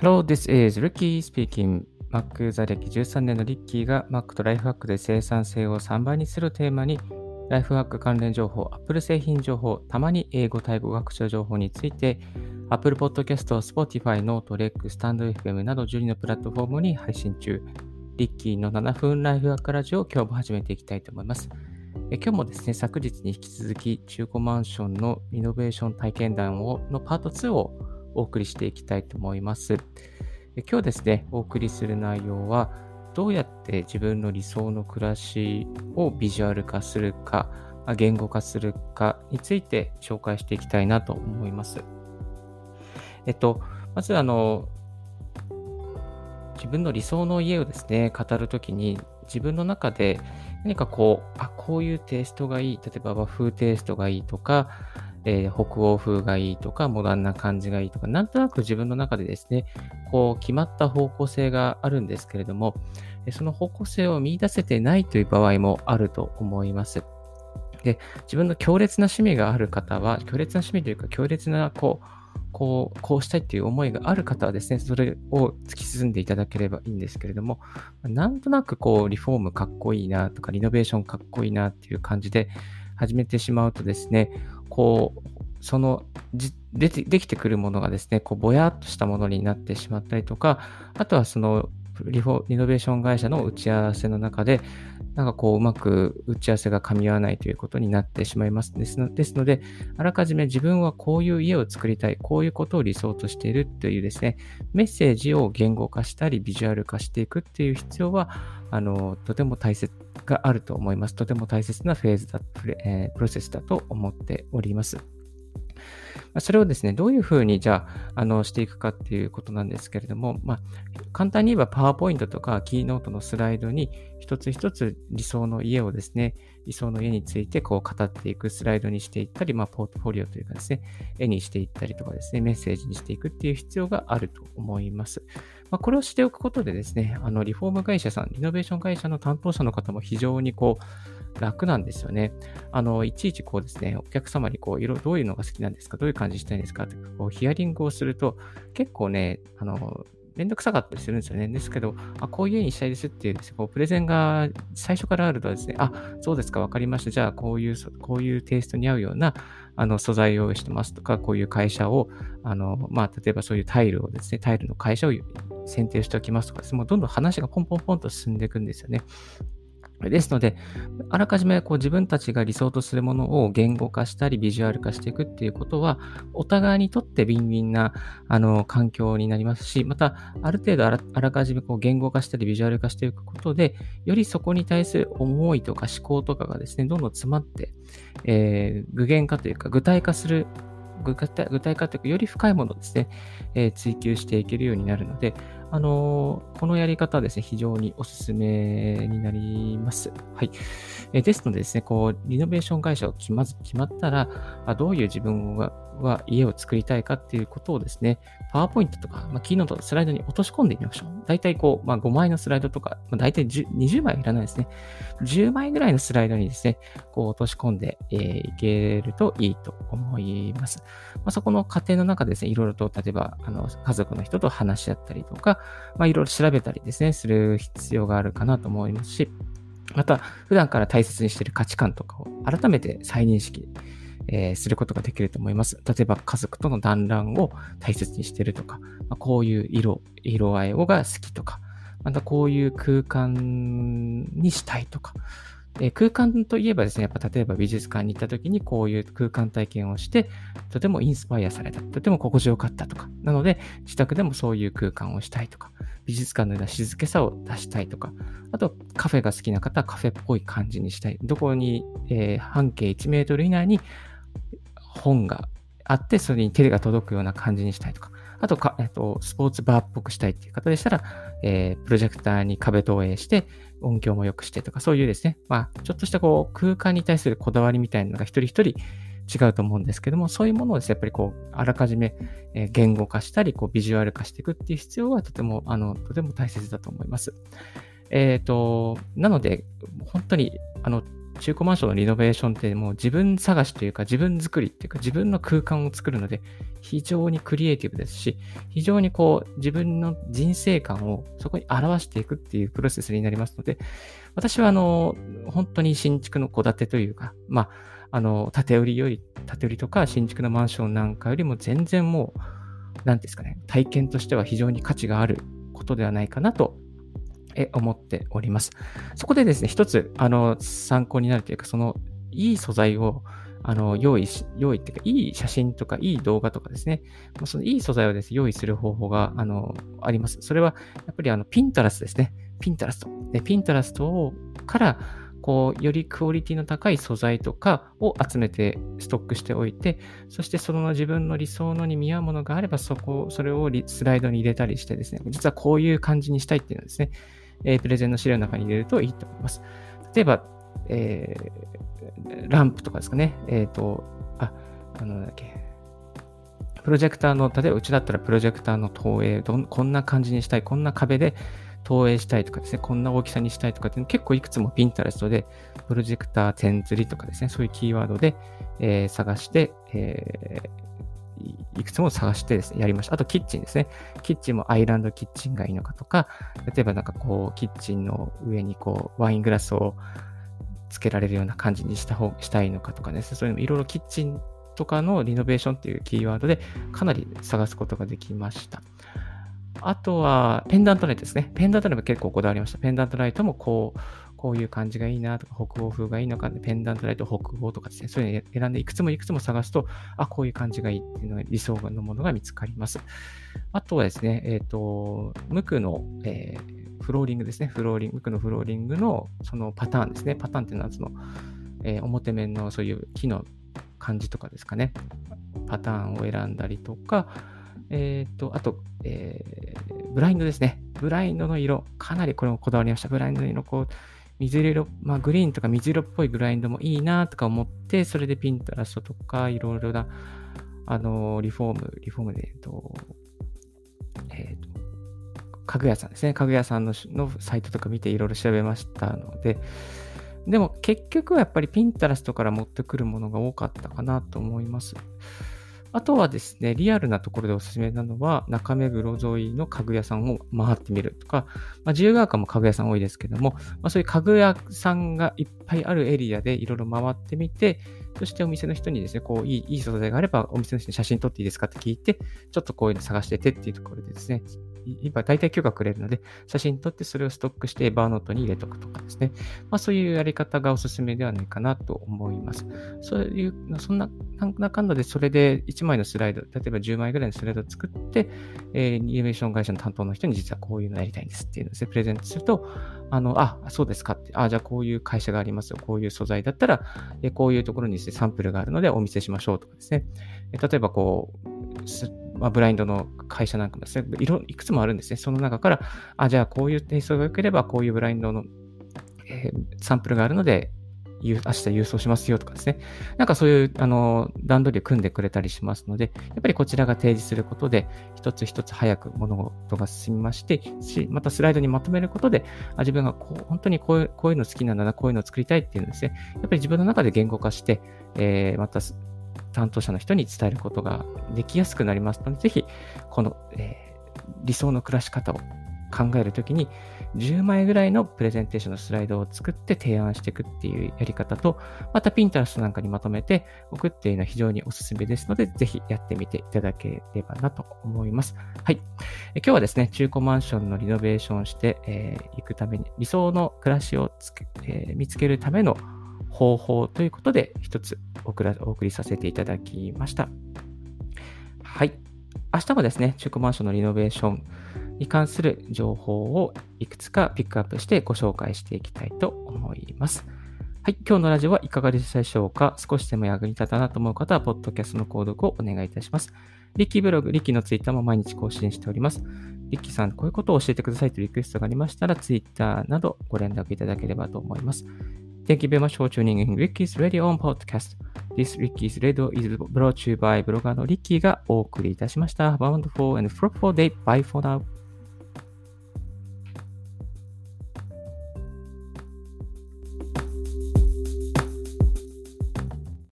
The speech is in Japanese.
Hello, this is Ricky speaking. Mac 座歴13年のリッキーが Mac とライフハックで生産性を3倍にするテーマにライフハック関連情報、Apple 製品情報、たまに英語、タイ語学習情報について Apple Podcast、Spotify、Note、REC、StandFM など12のプラットフォームに配信中。リッキーの7分ライフハックラジオを今日も始めていきたいと思います。え今日もですね、昨日に引き続き中古マンションのリノベーション体験談をのパート2をお送りしていきたいと思います。今日ですね、お送りする内容は、どうやって自分の理想の暮らしをビジュアル化するか、言語化するかについて紹介していきたいなと思います。えっと、まずあの、自分の理想の家をですね、語るときに、自分の中で何かこう、あ、こういうテイストがいい、例えば和風テイストがいいとか、えー、北欧風がいいとか、モダンな感じがいいとか、なんとなく自分の中でですね、こう、決まった方向性があるんですけれども、その方向性を見出せてないという場合もあると思います。で、自分の強烈な趣味がある方は、強烈な趣味というか、強烈な、こう、こう、こうしたいっていう思いがある方はですね、それを突き進んでいただければいいんですけれども、なんとなくこう、リフォームかっこいいなとか、リノベーションかっこいいなっていう感じで始めてしまうとですね、こう、その出てできてくるものがですね、こうぼやっとしたものになってしまったりとか、あとはそのリフォリノベーション会社の打ち合わせの中で、なんかこううまく打ち合わせが噛み合わないということになってしまいます。ですのですので、あらかじめ自分はこういう家を作りたい、こういうことを理想としているというですね、メッセージを言語化したり、ビジュアル化していくっていう必要は、あの、とても大切があると思います。とても大切なフェーズだ、え、プロセスだと思っております。それをですね、どういうふうにじゃあ、あの、していくかっていうことなんですけれども、まあ、簡単に言えばパワーポイントとかキーノートのスライドに一つ一つ理想の家をですね、理想の家についてこう語っていくスライドにしていったり、まあ、ポートフォリオというかですね、絵にしていったりとかですね、メッセージにしていくっていう必要があると思います。まあ、これをしておくことでですね、あの、リフォーム会社さん、リノベーション会社の担当者の方も非常にこう、楽なんですよね。あの、いちいちこうですね、お客様にこう、色、どういうのが好きなんですかどういう感じしたいんですかってこうヒアリングをすると、結構ね、あの、めんどくさかったりするんですよね。ですけど、あこういう家にしたいですっていうです、ね、こうプレゼンが最初からあるとですね、あ、そうですか、わかりました。じゃあ、こういう、こういうテイストに合うような、あの、素材を用意してますとか、こういう会社を、あの、まあ、例えばそういうタイルをですね、タイルの会社を選定しておきますとかですね、もうどんどん話がポンポンポンと進んでいくんですよね。ですので、あらかじめこう自分たちが理想とするものを言語化したりビジュアル化していくっていうことは、お互いにとってビンビンなあの環境になりますし、また、ある程度あらかじめこう言語化したりビジュアル化していくことで、よりそこに対する思いとか思考とかがですね、どんどん詰まって、えー、具現化というか具体化する具体化というか、より深いものをですね、えー、追求していけるようになるので、あのー、このやり方はですね、非常におすすめになります。はい。え、ですのでですね、こう、リノベーション会社をまず決まったら、あどういう自分がは家を作りたいかっていうことをですね、パワーポイントとか、まあ、キーノート、スライドに落とし込んでみましょう。大体こう、まあ、5枚のスライドとか、まあ、大体20枚はいらないですね。10枚ぐらいのスライドにですね、こう落とし込んで、えー、いけるといいと思います。まあ、そこの過程の中でですね、いろいろと、例えば、あの、家族の人と話し合ったりとか、まあ、いろいろ調べたりですね、する必要があるかなと思いますし、また、普段から大切にしている価値観とかを改めて再認識えー、することができると思います。例えば家族との団らんを大切にしているとか、まあ、こういう色、色合いが好きとか、またこういう空間にしたいとか、えー、空間といえばですね、やっぱ例えば美術館に行った時にこういう空間体験をして、とてもインスパイアされた、とても心地よかったとか、なので自宅でもそういう空間をしたいとか、美術館のような静けさを出したいとか、あとカフェが好きな方はカフェっぽい感じにしたい。どこに、えー、半径1メートル以内に本があって、それに手が届くような感じにしたいとか、あとか、えっと、スポーツバーっぽくしたいっていう方でしたら、えー、プロジェクターに壁投影して、音響も良くしてとか、そういうですね、まあ、ちょっとしたこう、空間に対するこだわりみたいなのが一人一人違うと思うんですけども、そういうものをですね、やっぱりこう、あらかじめ、言語化したり、こう、ビジュアル化していくっていう必要はとても、あの、とても大切だと思います。えっ、ー、と、なので、本当に、あの、中古マンションのリノベーションってもう自分探しというか自分作りっていうか自分の空間を作るので非常にクリエイティブですし、非常にこう自分の人生観をそこに表していくっていうプロセスになりますので、私はあの、本当に新築の戸建てというか、まあ、あの、建売りより、建売りとか新築のマンションなんかよりも全然もう、なんですかね、体験としては非常に価値があることではないかなと思っております。そこでですね、一つ、あの、参考になるというか、その、いい素材を、あの、用意し、用意っていうか、いい写真とか、いい動画とかですね、そのいい素材をですね、用意する方法が、あの、あります。それは、やっぱり、あの、ピンタラスですね。ピンタラスト。で、ピンタラストから、こう、よりクオリティの高い素材とかを集めてストックしておいて、そしてその自分の理想のに見合うものがあれば、そこ、それをスライドに入れたりしてですね、実はこういう感じにしたいっていうのはですね、えー、プレゼンの資料の中に入れるといいと思います。例えば、えー、ランプとかですかね、えっ、ー、と、あ、あの、だっけ、プロジェクターの、例えばうちだったらプロジェクターの投影どん、こんな感じにしたい、こんな壁で投影したいとかですね、こんな大きさにしたいとかっていう結構いくつもピンタレストで、プロジェクター点釣りとかですね、そういうキーワードで、えー、探して、えー、いくつも探してですね、やりました。あと、キッチンですね。キッチンもアイランドキッチンがいいのかとか、例えばなんかこう、キッチンの上にこう、ワイングラスをつけられるような感じにした方、したいのかとかですね、そういうのいろいろキッチンとかのリノベーションっていうキーワードでかなり探すことができました。あとは、ペンダントライトですね。ペンダントライトも結構こだわりました。ペンダントライトもこう、こういう感じがいいなとか、北欧風がいいのか、ペンダントライト北欧とかですね、そういうの選んでいくつもいくつも探すと、あ、こういう感じがいいっていうのが理想のものが見つかります。あとはですね、えっ、ー、と、無垢の、えー、フローリングですね。フローリング、無垢のフローリングのそのパターンですね。パターンっていうのはその、えー、表面のそういう木の感じとかですかね。パターンを選んだりとか、えっ、ー、と、あと、えー、ブラインドですね。ブラインドの色、かなりこれもこだわりました。ブラインドの色、こう、水色、まあ、グリーンとか水色っぽいブラインドもいいなとか思って、それでピンタラストとか、いろいろな、あの、リフォーム、リフォームで、えっと、えっ、と、家具屋さんですね。家具屋さんののサイトとか見ていろいろ調べましたので、でも結局はやっぱりピンタラストから持ってくるものが多かったかなと思います。あとはですね、リアルなところでおすすめなのは、中目黒沿いの家具屋さんを回ってみるとか、まあ、自由が丘も家具屋さん多いですけども、まあ、そういう家具屋さんがいっぱいあるエリアでいろいろ回ってみて、そしてお店の人にですね、こう、いい、いい素材があれば、お店の人に写真撮っていいですかって聞いて、ちょっとこういうの探しててっていうところでですね、今大体許可くれるので、写真撮ってそれをストックしてバーノートに入れとくとかですね。まあそういうやり方がおすすめではないかなと思います。そういう、そんな、なんだかんだでそれで1枚のスライド、例えば10枚ぐらいのスライドを作って、えー、ニメーション会社の担当の人に実はこういうのやりたいんですっていうのをで、プレゼントすると、あの、あ、そうですかって、あ、じゃあこういう会社がありますよ、こういう素材だったら、えこういうところにして、サンプルがあるのでお見せしましょうとかですね。例えばこう、まあ、ブラインドの会社なんかもですね、いろいくつもあるんですね。その中から、あ、じゃあこういうテイストが良ければ、こういうブラインドの、えー、サンプルがあるので、明日郵送しますよとかですね。なんかそういう、あの、段取りを組んでくれたりしますので、やっぱりこちらが提示することで、一つ一つ早く物事が進みまして、し、またスライドにまとめることで、あ自分がこう本当にこういうこういうの好きなんだな、こういうのを作りたいっていうのですね、やっぱり自分の中で言語化して、えー、また担当者の人に伝えることができやすくなりますので、ぜひ、この、えー、理想の暮らし方を考えるときに、10枚ぐらいのプレゼンテーションのスライドを作って提案していくっていうやり方と、また Pinterest なんかにまとめておくっていうのは非常におすすめですので、ぜひやってみていただければなと思います。はい。え今日はですね、中古マンションのリノベーションしてい、えー、くために、理想の暮らしをつけ、えー、見つけるための方法ということで、一つお送りさせていただきました。はい。明日もですね、中古マンションのリノベーションに関する情報をいくつかピックアップしてご紹介していきたいと思います。はい。今日のラジオはいかがでしたでしょうか？少しでも役に立ったなと思う方は、ポッドキャストの購読をお願いいたします。リッキーブログ、リッキーのツイッターも毎日更新しております。リッキーさん、こういうことを教えてくださいというリクエストがありましたら、ツイッターなどご連絡いただければと思います。Thank you very much for tuning in Ricky's Radio on Podcast. This Ricky's Radio is brought to you by ブロガーのリッキーがお送りいたしました。Have a wonderful and fruitful day. Bye for now.